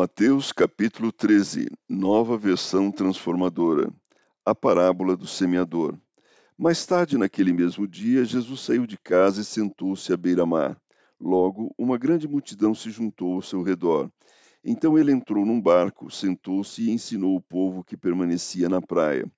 Mateus capítulo 13, nova versão transformadora. A parábola do semeador. Mais tarde naquele mesmo dia, Jesus saiu de casa e sentou-se à beira-mar. Logo, uma grande multidão se juntou ao seu redor. Então ele entrou num barco, sentou-se e ensinou o povo que permanecia na praia.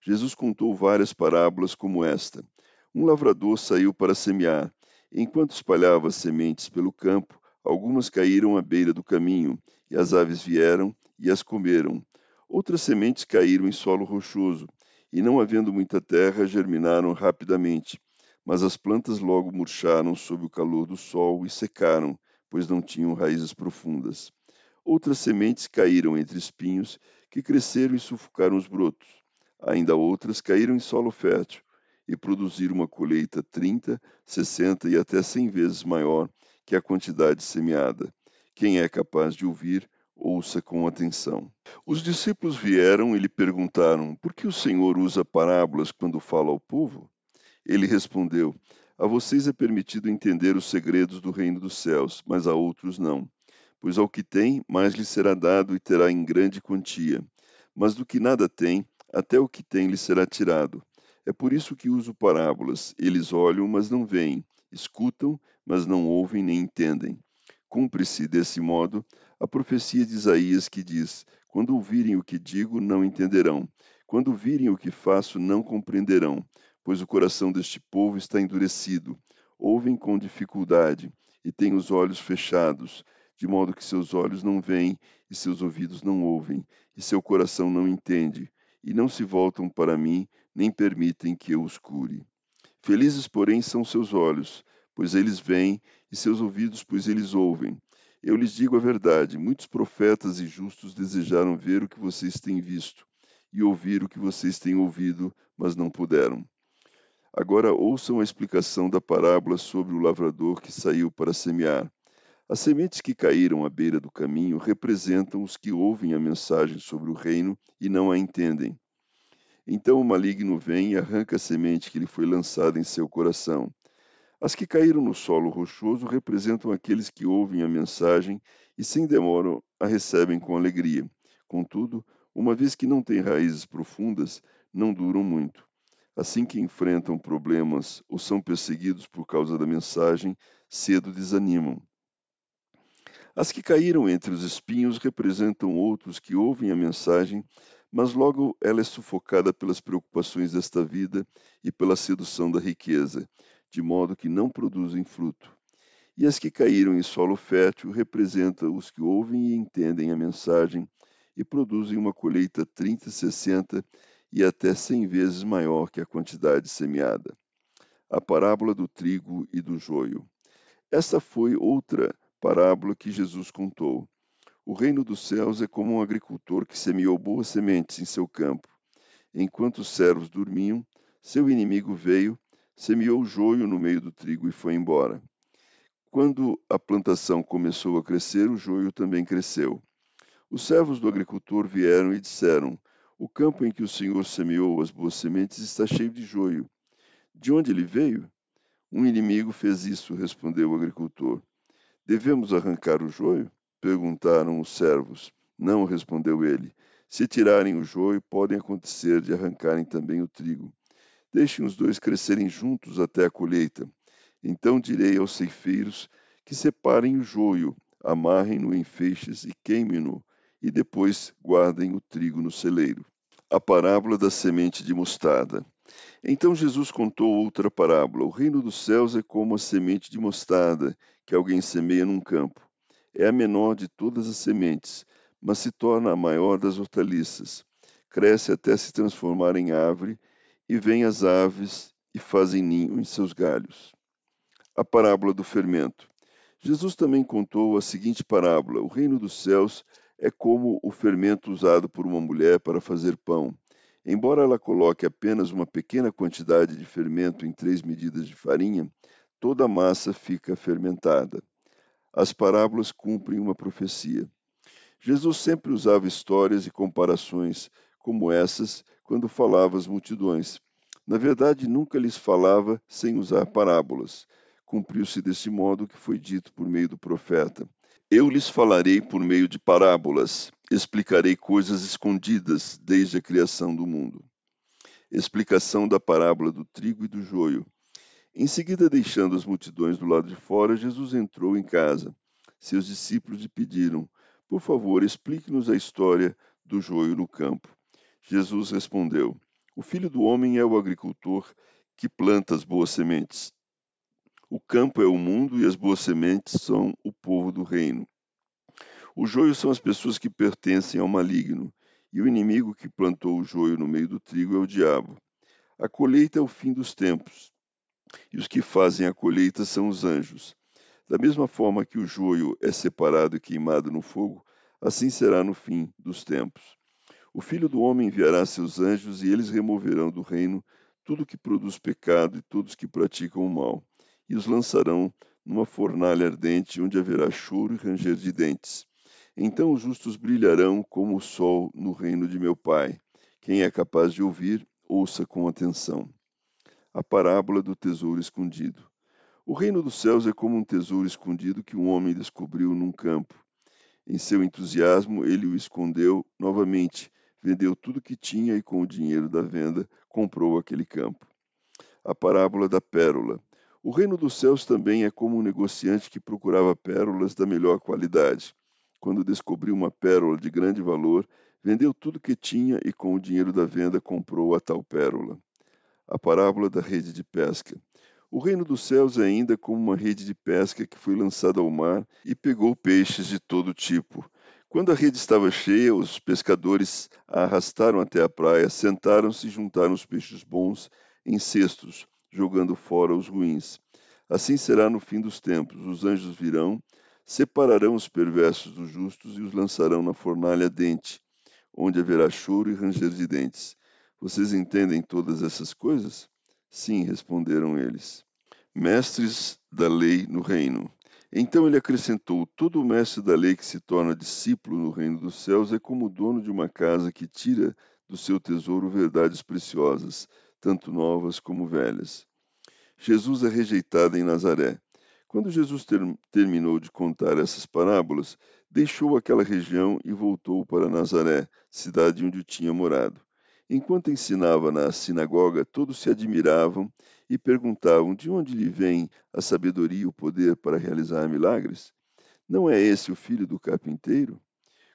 Jesus contou várias parábolas como esta. Um lavrador saiu para semear. Enquanto espalhava sementes pelo campo, Algumas caíram à beira do caminho, e as aves vieram e as comeram. Outras sementes caíram em solo rochoso, e não havendo muita terra, germinaram rapidamente. Mas as plantas logo murcharam sob o calor do sol e secaram, pois não tinham raízes profundas. Outras sementes caíram entre espinhos, que cresceram e sufocaram os brotos. Ainda outras caíram em solo fértil e produziram uma colheita trinta, sessenta e até cem vezes maior que a quantidade semeada. Quem é capaz de ouvir, ouça com atenção. Os discípulos vieram e lhe perguntaram: Por que o Senhor usa parábolas quando fala ao povo? Ele respondeu: A vocês é permitido entender os segredos do reino dos céus, mas a outros não. Pois ao que tem, mais lhe será dado e terá em grande quantia. Mas do que nada tem, até o que tem lhe será tirado. É por isso que uso parábolas. Eles olham, mas não veem escutam, mas não ouvem nem entendem. Cumpre-se, desse modo, a profecia de Isaías que diz: Quando ouvirem o que digo, não entenderão. Quando virem o que faço, não compreenderão, pois o coração deste povo está endurecido. Ouvem com dificuldade e têm os olhos fechados, de modo que seus olhos não veem e seus ouvidos não ouvem, e seu coração não entende, e não se voltam para mim, nem permitem que eu os cure. Felizes, porém, são seus olhos, pois eles veem, e seus ouvidos, pois eles ouvem. Eu lhes digo a verdade: muitos profetas e justos desejaram ver o que vocês têm visto, e ouvir o que vocês têm ouvido, mas não puderam. Agora ouçam a explicação da parábola sobre o lavrador que saiu para semear. As sementes que caíram à beira do caminho representam os que ouvem a mensagem sobre o reino e não a entendem. Então o maligno vem e arranca a semente que lhe foi lançada em seu coração. As que caíram no solo rochoso representam aqueles que ouvem a mensagem e sem demora a recebem com alegria. Contudo, uma vez que não têm raízes profundas, não duram muito. Assim que enfrentam problemas ou são perseguidos por causa da mensagem, cedo desanimam. As que caíram entre os espinhos representam outros que ouvem a mensagem mas logo ela é sufocada pelas preocupações desta vida e pela sedução da riqueza, de modo que não produzem fruto. E as que caíram em solo fértil representam os que ouvem e entendem a mensagem e produzem uma colheita 30, 60 e até 100 vezes maior que a quantidade semeada. A parábola do trigo e do joio. Esta foi outra parábola que Jesus contou. O reino dos céus é como um agricultor que semeou boas sementes em seu campo. Enquanto os servos dormiam, seu inimigo veio, semeou o joio no meio do trigo e foi embora. Quando a plantação começou a crescer, o joio também cresceu. Os servos do agricultor vieram e disseram: O campo em que o Senhor semeou as boas sementes está cheio de joio. De onde ele veio? Um inimigo fez isso, respondeu o agricultor. Devemos arrancar o joio? Perguntaram os servos. Não, respondeu ele. Se tirarem o joio, podem acontecer de arrancarem também o trigo. Deixem os dois crescerem juntos até a colheita. Então direi aos ceifeiros que separem o joio, amarrem-no em feixes e queimem-no, e depois guardem o trigo no celeiro. A parábola da semente de mostarda. Então Jesus contou outra parábola. O reino dos céus é como a semente de mostarda que alguém semeia num campo. É a menor de todas as sementes, mas se torna a maior das hortaliças. Cresce até se transformar em árvore, e vêm as aves e fazem ninho em seus galhos. A parábola do fermento. Jesus também contou a seguinte parábola: O reino dos céus é como o fermento usado por uma mulher para fazer pão. Embora ela coloque apenas uma pequena quantidade de fermento em três medidas de farinha, toda a massa fica fermentada. As parábolas cumprem uma profecia. Jesus sempre usava histórias e comparações como essas quando falava às multidões. Na verdade, nunca lhes falava sem usar parábolas. Cumpriu-se desse modo que foi dito por meio do profeta. Eu lhes falarei por meio de parábolas, explicarei coisas escondidas desde a criação do mundo. Explicação da parábola do trigo e do joio. Em seguida, deixando as multidões do lado de fora, Jesus entrou em casa. Seus discípulos lhe pediram: Por favor, explique-nos a história do joio no campo. Jesus respondeu: O filho do homem é o agricultor que planta as boas sementes. O campo é o mundo e as boas sementes são o povo do reino. O joio são as pessoas que pertencem ao maligno, e o inimigo que plantou o joio no meio do trigo é o diabo. A colheita é o fim dos tempos, e os que fazem a colheita são os anjos. Da mesma forma que o joio é separado e queimado no fogo, assim será no fim dos tempos. O Filho do Homem enviará seus anjos e eles removerão do reino tudo que produz pecado e todos que praticam o mal e os lançarão numa fornalha ardente, onde haverá choro e ranger de dentes. Então os justos brilharão como o sol no reino de meu Pai. Quem é capaz de ouvir, ouça com atenção. A parábola do tesouro escondido. O reino dos céus é como um tesouro escondido que um homem descobriu num campo. Em seu entusiasmo, ele o escondeu novamente, vendeu tudo que tinha e, com o dinheiro da venda, comprou aquele campo. A parábola da pérola. O reino dos céus também é como um negociante que procurava pérolas da melhor qualidade. Quando descobriu uma pérola de grande valor, vendeu tudo que tinha e com o dinheiro da venda comprou a tal pérola. A parábola da rede de pesca. O reino dos céus é ainda como uma rede de pesca que foi lançada ao mar e pegou peixes de todo tipo. Quando a rede estava cheia, os pescadores a arrastaram até a praia, sentaram-se e juntaram os peixes bons em cestos jogando fora os ruins. Assim será no fim dos tempos: os anjos virão, separarão os perversos dos justos e os lançarão na fornalha dente, onde haverá choro e ranger de dentes. Vocês entendem todas essas coisas? Sim, responderam eles. Mestres da lei no reino. Então ele acrescentou: Todo mestre da lei que se torna discípulo no reino dos céus é como o dono de uma casa que tira do seu tesouro verdades preciosas tanto novas como velhas. Jesus é rejeitado em Nazaré. Quando Jesus ter, terminou de contar essas parábolas, deixou aquela região e voltou para Nazaré, cidade onde tinha morado. Enquanto ensinava na sinagoga, todos se admiravam e perguntavam de onde lhe vem a sabedoria e o poder para realizar milagres. Não é esse o filho do carpinteiro?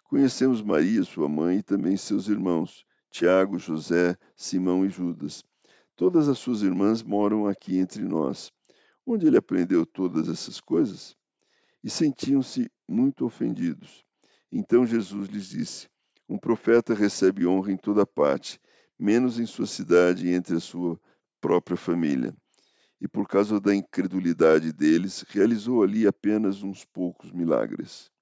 Conhecemos Maria, sua mãe, e também seus irmãos, Tiago, José, Simão e Judas. Todas as suas irmãs moram aqui entre nós. Onde ele aprendeu todas essas coisas? E sentiam-se muito ofendidos. Então Jesus lhes disse: Um profeta recebe honra em toda parte, menos em sua cidade e entre a sua própria família. E por causa da incredulidade deles, realizou ali apenas uns poucos milagres.